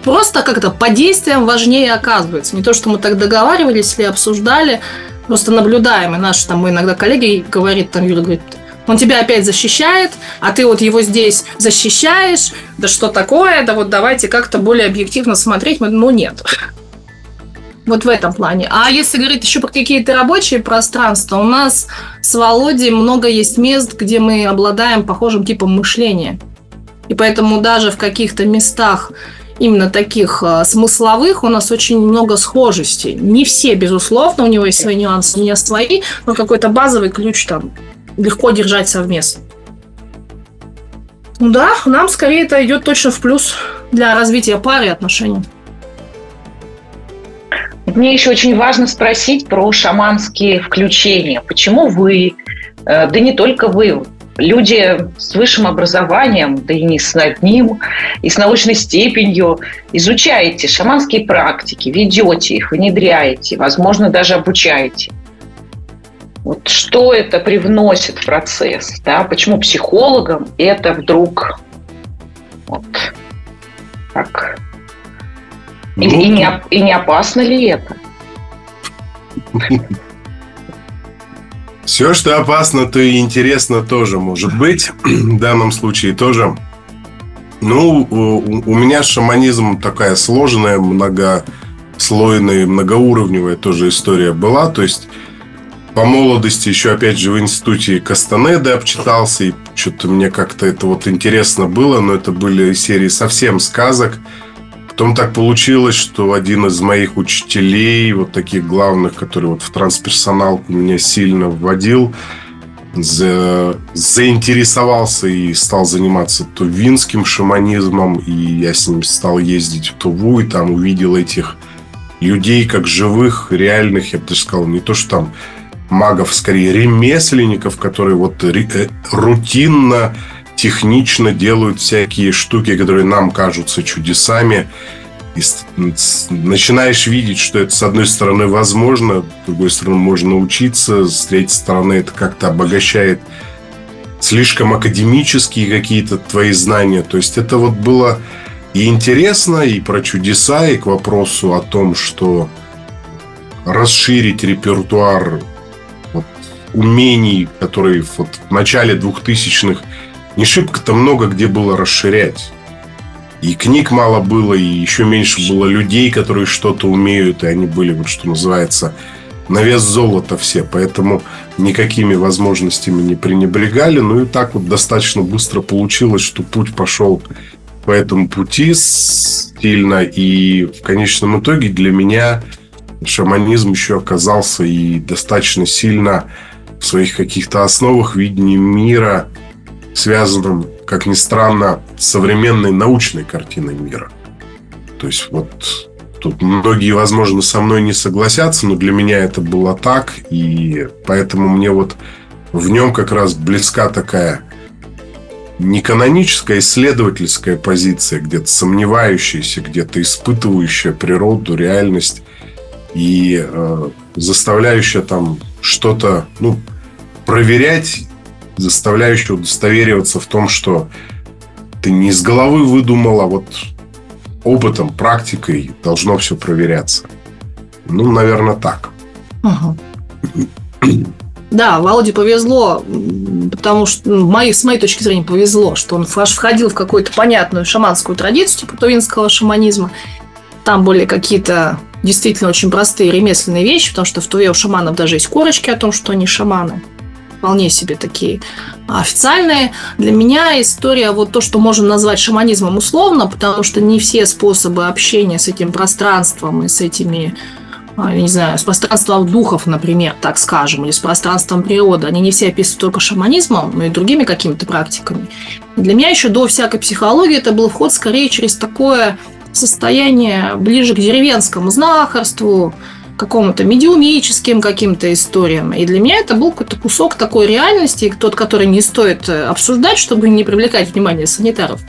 просто как-то по действиям важнее оказывается. Не то, что мы так договаривались или обсуждали, просто наблюдаем. И наши там иногда коллеги говорит, там Юля говорит, он тебя опять защищает, а ты вот его здесь защищаешь. Да что такое? Да вот давайте как-то более объективно смотреть. Ну, нет. Вот в этом плане. А если говорить еще про какие-то рабочие пространства, у нас с Володей много есть мест, где мы обладаем похожим типом мышления. И поэтому даже в каких-то местах именно таких э, смысловых у нас очень много схожестей. Не все, безусловно, у него есть свои нюансы, не свои, но какой-то базовый ключ там легко держать совместно. Ну да, нам скорее это идет точно в плюс для развития пары и отношений. Мне еще очень важно спросить про шаманские включения. Почему вы, э, да не только вы, люди с высшим образованием, да и не с одним, и с научной степенью, изучаете шаманские практики, ведете их, внедряете, возможно, даже обучаете. Вот что это привносит в процесс? Да? Почему психологам это вдруг вот так? И, ну, и, не, и не опасно ли это? Все, что опасно, то и интересно тоже может быть. В данном случае тоже. Ну, у меня шаманизм такая сложная, многослойная, многоуровневая тоже история была. То есть по молодости еще, опять же, в институте Кастанеды обчитался, и что-то мне как-то это вот интересно было, но это были серии совсем сказок. Потом так получилось, что один из моих учителей, вот таких главных, который вот в трансперсоналку меня сильно вводил, за, заинтересовался и стал заниматься тувинским шаманизмом, и я с ним стал ездить в Туву, и там увидел этих людей как живых, реальных, я бы даже сказал, не то, что там магов, скорее ремесленников, которые вот э, рутинно, технично делают всякие штуки, которые нам кажутся чудесами. И начинаешь видеть, что это, с одной стороны, возможно, с другой стороны, можно научиться, с третьей стороны, это как-то обогащает слишком академические какие-то твои знания. То есть это вот было и интересно, и про чудеса, и к вопросу о том, что расширить репертуар умений, которые вот в начале 2000-х не шибко-то много где было расширять. И книг мало было, и еще меньше было людей, которые что-то умеют, и они были, вот что называется, на вес золота все, поэтому никакими возможностями не пренебрегали. Ну и так вот достаточно быстро получилось, что путь пошел по этому пути стильно. И в конечном итоге для меня шаманизм еще оказался и достаточно сильно своих каких-то основах видения мира, связанным, как ни странно, с современной научной картиной мира. То есть вот Тут многие, возможно, со мной не согласятся, но для меня это было так, и поэтому мне вот в нем как раз близка такая не каноническая, исследовательская позиция, где-то сомневающаяся, где-то испытывающая природу, реальность и э, заставляющая там что-то, ну, проверять, заставляющая удостовериваться в том, что ты не из головы выдумал, а вот опытом, практикой должно все проверяться. Ну, наверное, так. Ага. Да, Володе повезло, потому что ну, моей, с моей точки зрения повезло, что он входил в какую-то понятную шаманскую традицию, типа тувинского шаманизма. Там были какие-то действительно очень простые ремесленные вещи, потому что в Туве у шаманов даже есть корочки о том, что они шаманы вполне себе такие официальные. Для меня история вот то, что можно назвать шаманизмом условно, потому что не все способы общения с этим пространством и с этими а, я не знаю, с пространством духов, например, так скажем, или с пространством природы, они не все описывают только шаманизмом, но и другими какими-то практиками. для меня еще до всякой психологии это был вход скорее через такое состояние ближе к деревенскому знахарству, какому-то медиумическим каким-то историям. И для меня это был какой-то кусок такой реальности, тот, который не стоит э, обсуждать, чтобы не привлекать внимание санитаров.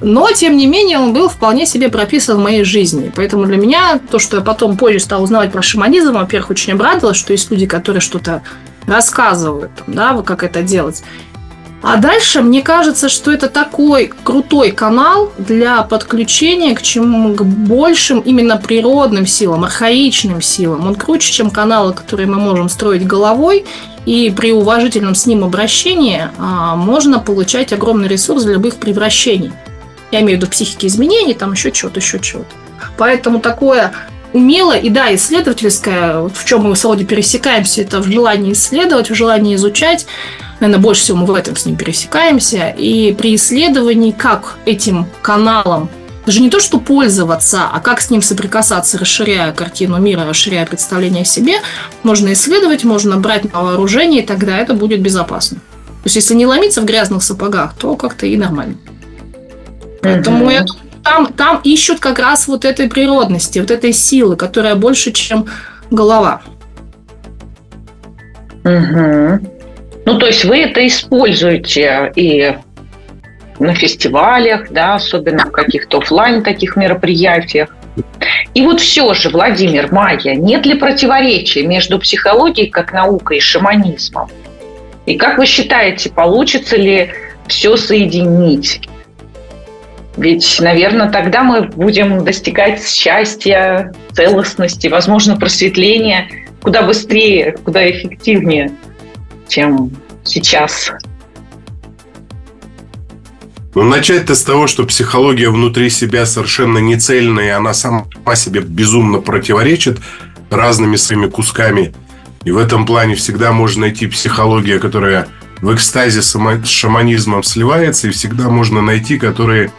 Но, тем не менее, он был вполне себе прописан в моей жизни. Поэтому для меня то, что я потом позже стала узнавать про шаманизм, во-первых, очень обрадовалась, что есть люди, которые что-то рассказывают, да, как это делать. А дальше мне кажется, что это такой крутой канал для подключения к чему к большим именно природным силам, архаичным силам. Он круче, чем каналы, которые мы можем строить головой. И при уважительном с ним обращении а, можно получать огромный ресурс для любых превращений. Я имею в виду психики изменений, там еще что-то, еще что-то. Поэтому такое умело и да, исследовательское, вот в чем мы с Володей пересекаемся, это в желании исследовать, в желании изучать, наверное, больше всего мы в этом с ним пересекаемся. И при исследовании, как этим каналом даже не то, что пользоваться, а как с ним соприкасаться, расширяя картину мира, расширяя представление о себе, можно исследовать, можно брать на вооружение, и тогда это будет безопасно. То есть, если не ломиться в грязных сапогах, то как-то и нормально. Поэтому mm-hmm. я, там, там ищут как раз вот этой природности, вот этой силы, которая больше, чем голова. Угу. Ну, то есть вы это используете и на фестивалях, да, особенно в каких-то офлайн таких мероприятиях. И вот все же, Владимир, Майя, нет ли противоречия между психологией как наукой и шаманизмом? И как вы считаете, получится ли все соединить? Ведь, наверное, тогда мы будем достигать счастья, целостности, возможно, просветления куда быстрее, куда эффективнее чем сейчас. Ну, начать-то с того, что психология внутри себя совершенно не цельная, и она сама себе безумно противоречит разными своими кусками. И в этом плане всегда можно найти психология, которая в экстазе с шаманизмом сливается, и всегда можно найти, которые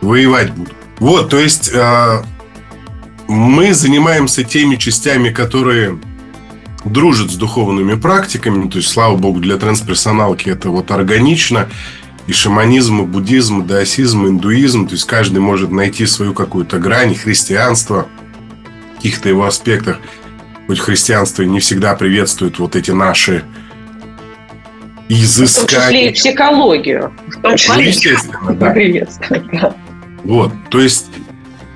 воевать будут. Вот, то есть э, мы занимаемся теми частями, которые дружит с духовными практиками. Ну, то есть, слава богу, для трансперсоналки это вот органично. И шаманизм, и буддизм, и даосизм, и индуизм. То есть, каждый может найти свою какую-то грань. Христианство в каких-то его аспектах. Хоть христианство не всегда приветствует вот эти наши изыскания. В том числе и психологию. В том числе, естественно, да. Приветствует, да. Вот, то есть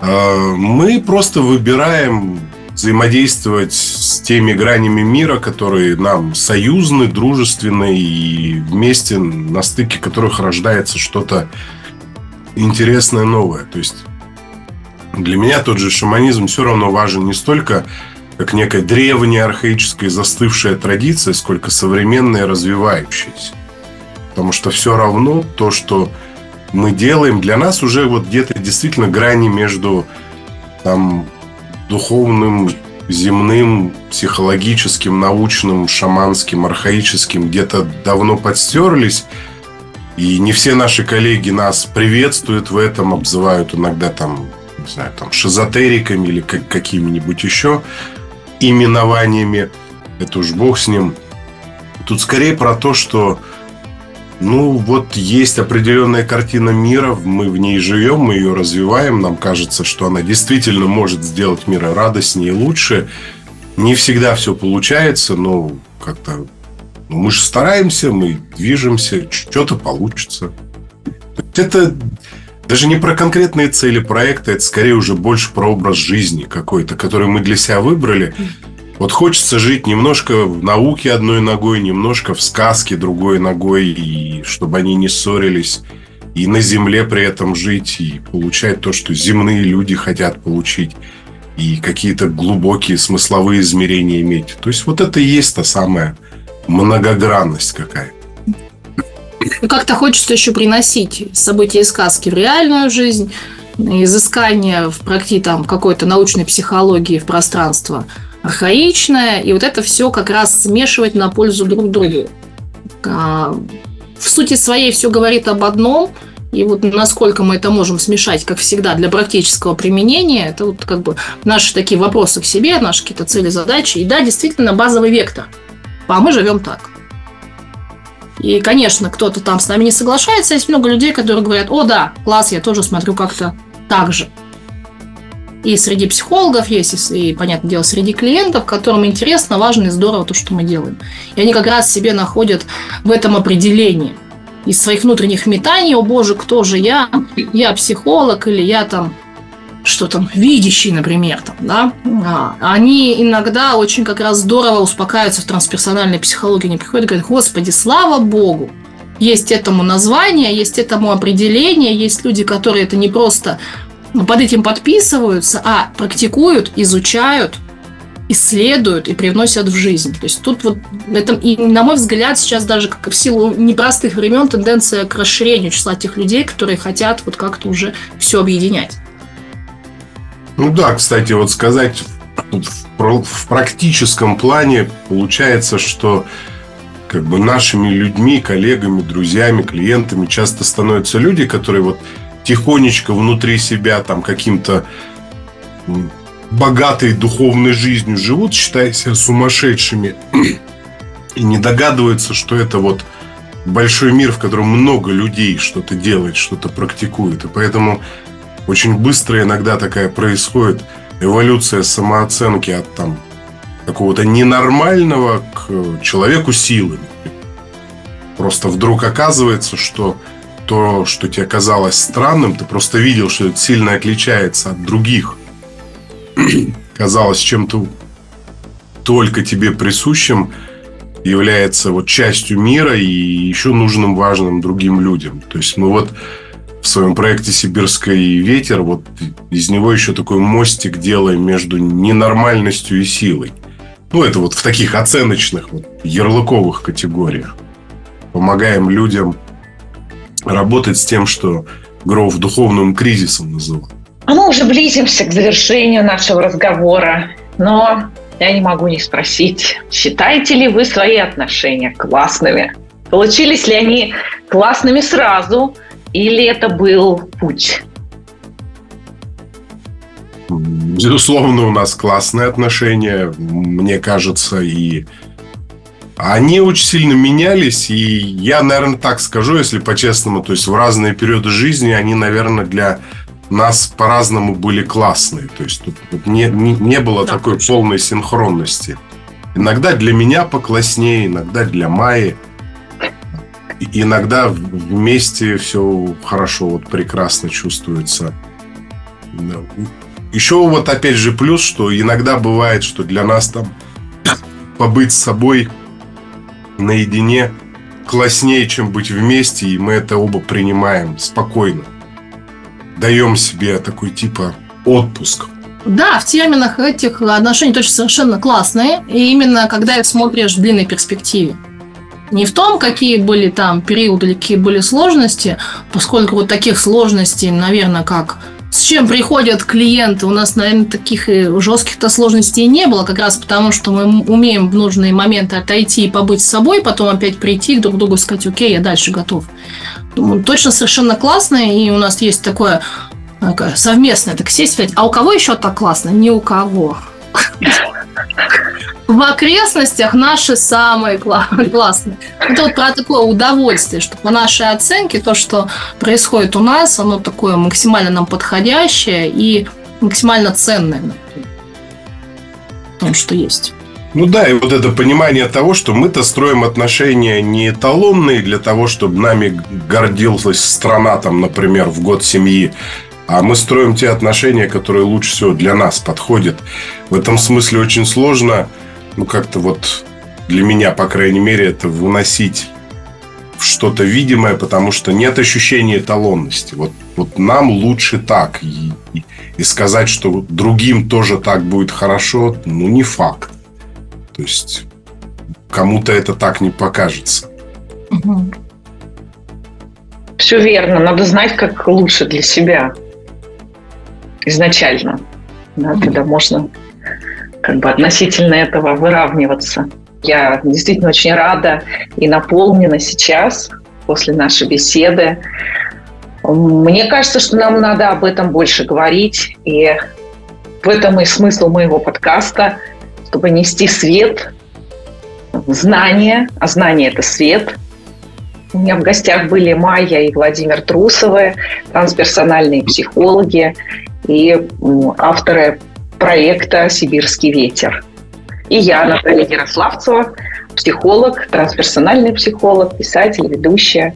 э, мы просто выбираем взаимодействовать с теми гранями мира, которые нам союзны, дружественны и вместе на стыке которых рождается что-то интересное, новое. То есть для меня тот же шаманизм все равно важен не столько как некая древняя, архаическая, застывшая традиция, сколько современная, развивающаяся. Потому что все равно то, что мы делаем, для нас уже вот где-то действительно грани между там, духовным земным, психологическим, научным, шаманским, архаическим где-то давно подстерлись. И не все наши коллеги нас приветствуют в этом, обзывают иногда там, не знаю, там шизотериками или как, какими-нибудь еще именованиями. Это уж бог с ним. Тут скорее про то, что ну, вот есть определенная картина мира, мы в ней живем, мы ее развиваем, нам кажется, что она действительно может сделать мир радостнее и лучше. Не всегда все получается, но как-то ну, мы же стараемся, мы движемся, что-то получится. Это даже не про конкретные цели проекта, это скорее уже больше про образ жизни какой-то, который мы для себя выбрали. Вот хочется жить немножко в науке одной ногой, немножко в сказке другой ногой, и чтобы они не ссорились, и на земле при этом жить, и получать то, что земные люди хотят получить, и какие-то глубокие смысловые измерения иметь. То есть вот это и есть та самая многогранность какая-то. И как-то хочется еще приносить события из сказки в реальную жизнь, изыскание в практи там какой-то научной психологии в пространство – архаичное, и вот это все как раз смешивать на пользу друг другу. А, в сути своей все говорит об одном, и вот насколько мы это можем смешать, как всегда, для практического применения, это вот как бы наши такие вопросы к себе, наши какие-то цели, задачи. И да, действительно, базовый вектор. А мы живем так. И, конечно, кто-то там с нами не соглашается. Есть много людей, которые говорят, о, да, класс, я тоже смотрю как-то так же. И среди психологов есть, и, понятное дело, среди клиентов, которым интересно, важно и здорово то, что мы делаем. И они как раз себе находят в этом определении из своих внутренних метаний, о боже, кто же я? Я психолог или я там что там, видящий, например, там, да, а, они иногда очень как раз здорово успокаиваются в трансперсональной психологии, они приходят и говорят, господи, слава богу, есть этому название, есть этому определение, есть люди, которые это не просто под этим подписываются, а практикуют, изучают, исследуют и привносят в жизнь. То есть тут вот это, и на мой взгляд, сейчас даже как в силу непростых времен тенденция к расширению числа тех людей, которые хотят вот как-то уже все объединять. Ну да, кстати, вот сказать в, в практическом плане получается, что как бы нашими людьми, коллегами, друзьями, клиентами часто становятся люди, которые вот тихонечко внутри себя там каким-то богатой духовной жизнью живут, считая себя сумасшедшими, (clears throat) и не догадываются, что это вот большой мир, в котором много людей что-то делает, что-то практикует. И поэтому очень быстро иногда такая происходит эволюция самооценки от там какого-то ненормального к человеку силы. Просто вдруг оказывается, что то, что тебе казалось странным, ты просто видел, что это сильно отличается от других. (clears throat) казалось чем-то только тебе присущим, является вот частью мира и еще нужным, важным другим людям. То есть мы вот в своем проекте «Сибирский ветер» вот из него еще такой мостик делаем между ненормальностью и силой. Ну, это вот в таких оценочных, вот, ярлыковых категориях. Помогаем людям – работать с тем, что Гров духовным кризисом называл. А мы уже близимся к завершению нашего разговора, но я не могу не спросить, считаете ли вы свои отношения классными? Получились ли они классными сразу, или это был путь? Безусловно, у нас классные отношения, мне кажется, и они очень сильно менялись, и я, наверное, так скажу, если по-честному, то есть в разные периоды жизни они, наверное, для нас по-разному были классные. То есть тут, тут не, не, не было да, такой точно. полной синхронности. Иногда для меня покласснее, иногда для Майи. Иногда вместе все хорошо, вот прекрасно чувствуется. Еще вот опять же плюс, что иногда бывает, что для нас там побыть с собой наедине класснее, чем быть вместе, и мы это оба принимаем спокойно. Даем себе такой типа отпуск. Да, в терминах этих отношений точно совершенно классные. И именно когда их смотришь в длинной перспективе. Не в том, какие были там периоды или какие были сложности, поскольку вот таких сложностей, наверное, как с чем приходят клиенты. У нас, наверное, таких и жестких-то сложностей не было, как раз потому, что мы умеем в нужные моменты отойти и побыть с собой, потом опять прийти друг к другу и сказать, окей, я дальше готов. Думаю, точно совершенно классно, и у нас есть такое, такое совместное, так сесть а у кого еще так классно? Ни у кого. (laughs) В окрестностях наши самые (laughs) классные. Это вот про такое удовольствие, что по нашей оценке то, что происходит у нас, оно такое максимально нам подходящее и максимально ценное том, что есть. Ну да, и вот это понимание того, что мы-то строим отношения не эталонные для того, чтобы нами гордилась страна, там, например, в год семьи, а мы строим те отношения, которые лучше всего для нас подходят. В этом смысле очень сложно, ну, как-то вот для меня, по крайней мере, это выносить в что-то видимое, потому что нет ощущения эталонности. Вот, вот нам лучше так. И, и сказать, что другим тоже так будет хорошо, ну, не факт. То есть кому-то это так не покажется. Все верно. Надо знать, как лучше для себя изначально. Да, тогда можно как бы относительно этого выравниваться. Я действительно очень рада и наполнена сейчас после нашей беседы. Мне кажется, что нам надо об этом больше говорить, и в этом и смысл моего подкаста – чтобы нести свет, знания, а знание – это свет. У меня в гостях были Майя и Владимир Трусовы, трансперсональные психологи и авторы проекта «Сибирский ветер». И я, Наталья Ярославцева, психолог, трансперсональный психолог, писатель, ведущая.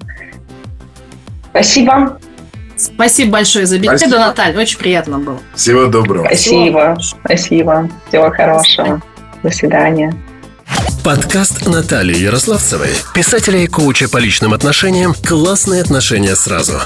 Спасибо. Спасибо большое за беседу, Спасибо. Наталья. Очень приятно было. Всего доброго. Спасибо. Спасибо. Всего хорошего. До свидания. Подкаст Натальи Ярославцевой, писателя и коуча по личным отношениям «Классные отношения сразу».